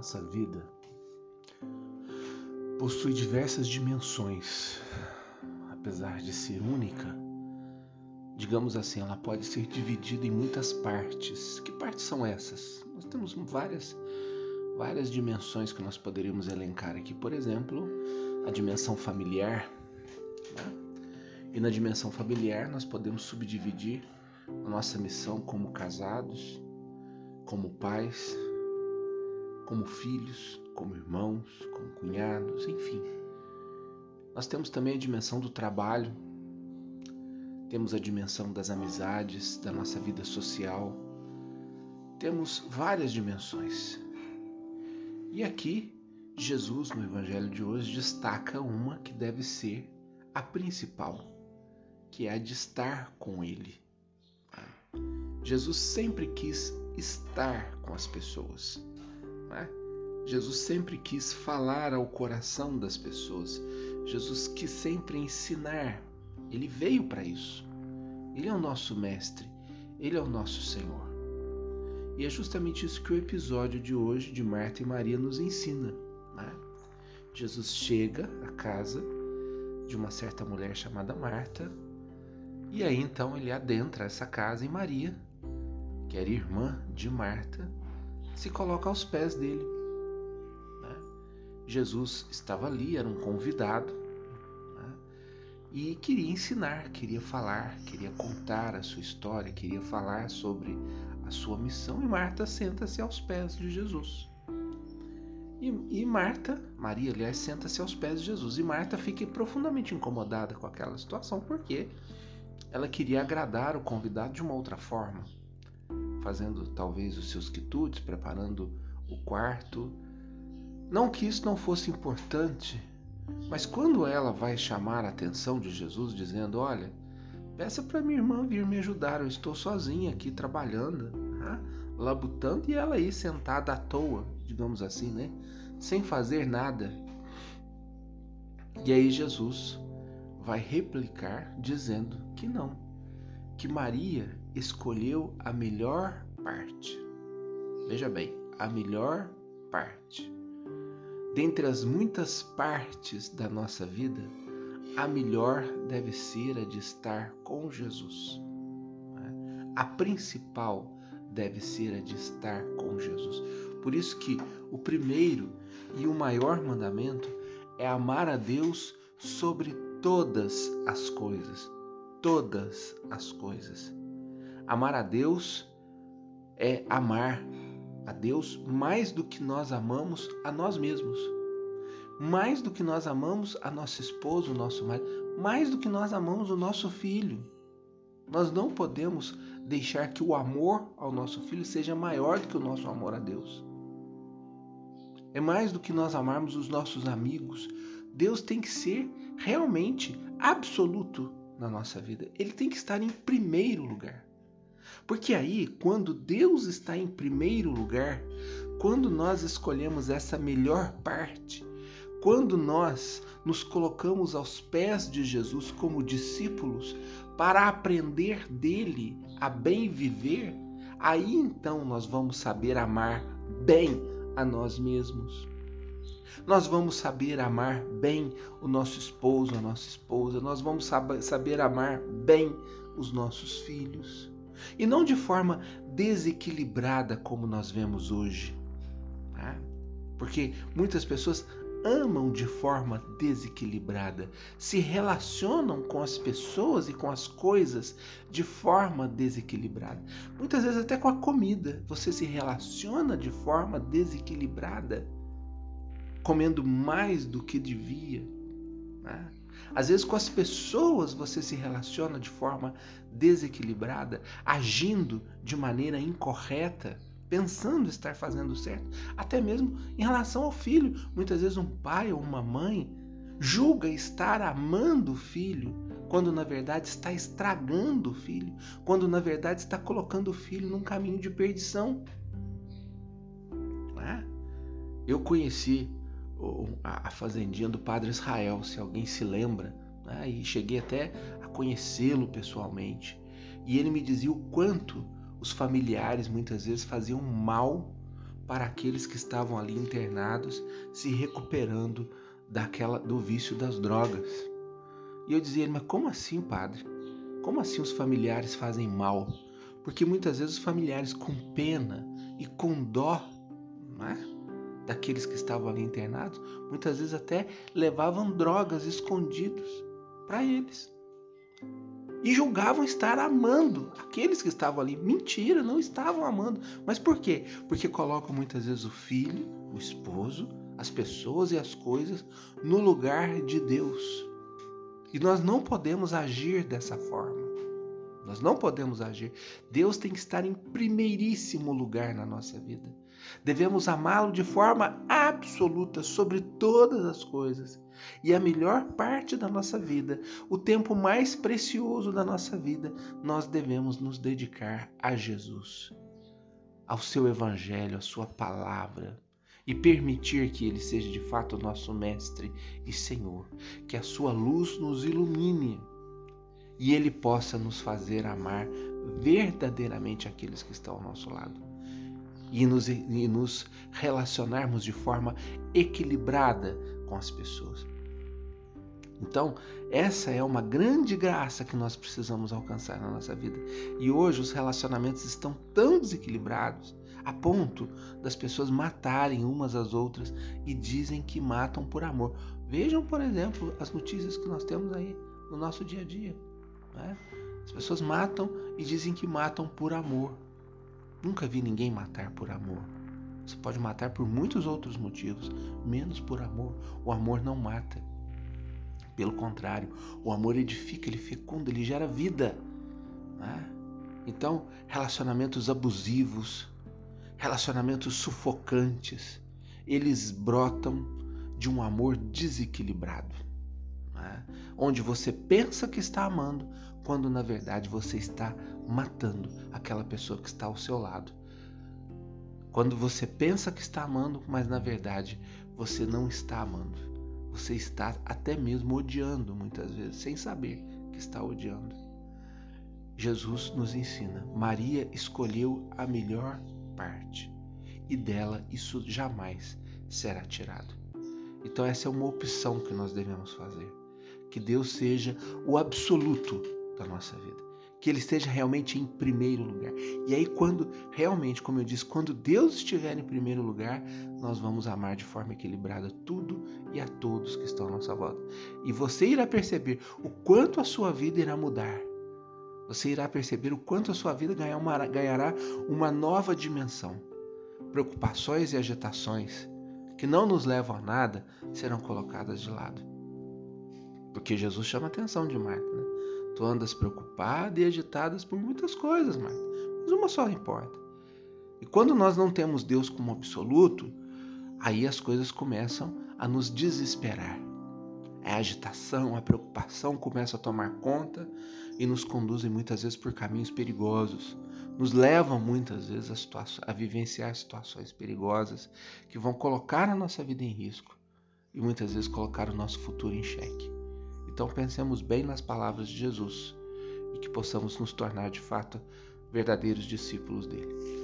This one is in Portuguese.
nossa vida possui diversas dimensões. Apesar de ser única, digamos assim, ela pode ser dividida em muitas partes. Que partes são essas? Nós temos várias várias dimensões que nós poderíamos elencar aqui. Por exemplo, a dimensão familiar. Né? E na dimensão familiar nós podemos subdividir a nossa missão como casados, como pais, como filhos, como irmãos, como cunhados, enfim. Nós temos também a dimensão do trabalho, temos a dimensão das amizades, da nossa vida social, temos várias dimensões. E aqui, Jesus, no Evangelho de hoje, destaca uma que deve ser a principal, que é a de estar com Ele. Jesus sempre quis estar com as pessoas. Jesus sempre quis falar ao coração das pessoas. Jesus quis sempre ensinar. Ele veio para isso. Ele é o nosso mestre. Ele é o nosso Senhor. E é justamente isso que o episódio de hoje de Marta e Maria nos ensina. Né? Jesus chega à casa de uma certa mulher chamada Marta, e aí então ele adentra essa casa e Maria, que era irmã de Marta, se coloca aos pés dele. Né? Jesus estava ali, era um convidado né? e queria ensinar, queria falar, queria contar a sua história, queria falar sobre a sua missão. E Marta senta-se aos pés de Jesus. E, e, Marta, Maria, aliás, senta-se aos pés de Jesus. E Marta fica profundamente incomodada com aquela situação porque ela queria agradar o convidado de uma outra forma fazendo talvez os seus quitutes, preparando o quarto. Não que isso não fosse importante, mas quando ela vai chamar a atenção de Jesus, dizendo: Olha, peça para minha irmã vir me ajudar, eu estou sozinha aqui trabalhando, né? labutando, e ela aí sentada à toa, digamos assim, né? sem fazer nada. E aí Jesus vai replicar dizendo que não, que Maria escolheu a melhor parte. Veja bem, a melhor parte. Dentre as muitas partes da nossa vida, a melhor deve ser a de estar com Jesus. A principal deve ser a de estar com Jesus. Por isso que o primeiro e o maior mandamento é amar a Deus sobre todas as coisas. Todas as coisas. Amar a Deus é amar a Deus mais do que nós amamos a nós mesmos. Mais do que nós amamos a nossa esposa, o nosso marido, mais do que nós amamos o nosso filho. Nós não podemos deixar que o amor ao nosso filho seja maior do que o nosso amor a Deus. É mais do que nós amarmos os nossos amigos. Deus tem que ser realmente absoluto na nossa vida. Ele tem que estar em primeiro lugar. Porque aí, quando Deus está em primeiro lugar, quando nós escolhemos essa melhor parte, quando nós nos colocamos aos pés de Jesus como discípulos para aprender dele a bem viver, aí então nós vamos saber amar bem a nós mesmos. Nós vamos saber amar bem o nosso esposo, a nossa esposa, nós vamos saber amar bem os nossos filhos e não de forma desequilibrada como nós vemos hoje. Tá? Porque muitas pessoas amam de forma desequilibrada, se relacionam com as pessoas e com as coisas de forma desequilibrada. Muitas vezes até com a comida, você se relaciona de forma desequilibrada, comendo mais do que devia. Né? Às vezes, com as pessoas você se relaciona de forma desequilibrada, agindo de maneira incorreta, pensando estar fazendo certo, até mesmo em relação ao filho. Muitas vezes, um pai ou uma mãe julga estar amando o filho, quando na verdade está estragando o filho, quando na verdade está colocando o filho num caminho de perdição. É? Eu conheci a fazendinha do Padre Israel, se alguém se lembra, né? e cheguei até a conhecê-lo pessoalmente. E ele me dizia o quanto os familiares muitas vezes faziam mal para aqueles que estavam ali internados, se recuperando daquela do vício das drogas. E eu dizia, mas como assim, padre? Como assim os familiares fazem mal? Porque muitas vezes os familiares com pena e com dó, não é? Daqueles que estavam ali internados, muitas vezes até levavam drogas escondidos para eles. E julgavam estar amando aqueles que estavam ali. Mentira, não estavam amando. Mas por quê? Porque colocam muitas vezes o filho, o esposo, as pessoas e as coisas no lugar de Deus. E nós não podemos agir dessa forma. Nós não podemos agir. Deus tem que estar em primeiríssimo lugar na nossa vida. Devemos amá-lo de forma absoluta sobre todas as coisas. E a melhor parte da nossa vida, o tempo mais precioso da nossa vida, nós devemos nos dedicar a Jesus, ao seu Evangelho, à sua palavra e permitir que Ele seja de fato o nosso Mestre e Senhor, que a Sua luz nos ilumine e Ele possa nos fazer amar verdadeiramente aqueles que estão ao nosso lado e nos, e nos relacionarmos de forma equilibrada com as pessoas. Então, essa é uma grande graça que nós precisamos alcançar na nossa vida. E hoje os relacionamentos estão tão desequilibrados a ponto das pessoas matarem umas às outras e dizem que matam por amor. Vejam, por exemplo, as notícias que nós temos aí no nosso dia a dia. Né? As pessoas matam e dizem que matam por amor. Nunca vi ninguém matar por amor. Você pode matar por muitos outros motivos, menos por amor. O amor não mata. Pelo contrário, o amor edifica, ele fecunda, ele gera vida. Né? Então, relacionamentos abusivos, relacionamentos sufocantes, eles brotam de um amor desequilibrado. Né? Onde você pensa que está amando, quando na verdade você está matando aquela pessoa que está ao seu lado. Quando você pensa que está amando, mas na verdade você não está amando. Você está até mesmo odiando muitas vezes, sem saber que está odiando. Jesus nos ensina: Maria escolheu a melhor parte e dela isso jamais será tirado. Então, essa é uma opção que nós devemos fazer. Que Deus seja o absoluto da nossa vida que ele esteja realmente em primeiro lugar. E aí, quando realmente, como eu disse, quando Deus estiver em primeiro lugar, nós vamos amar de forma equilibrada tudo e a todos que estão à nossa volta. E você irá perceber o quanto a sua vida irá mudar. Você irá perceber o quanto a sua vida ganhará uma nova dimensão. Preocupações e agitações que não nos levam a nada serão colocadas de lado. Porque Jesus chama a atenção de Marta. Né? Tu andas preocupada e agitadas por muitas coisas, Marta, mas uma só importa. E quando nós não temos Deus como absoluto, aí as coisas começam a nos desesperar. A agitação, a preocupação começa a tomar conta e nos conduzem muitas vezes por caminhos perigosos. Nos levam muitas vezes a, a vivenciar situações perigosas que vão colocar a nossa vida em risco e muitas vezes colocar o nosso futuro em xeque. Então pensemos bem nas palavras de Jesus e que possamos nos tornar de fato verdadeiros discípulos dele.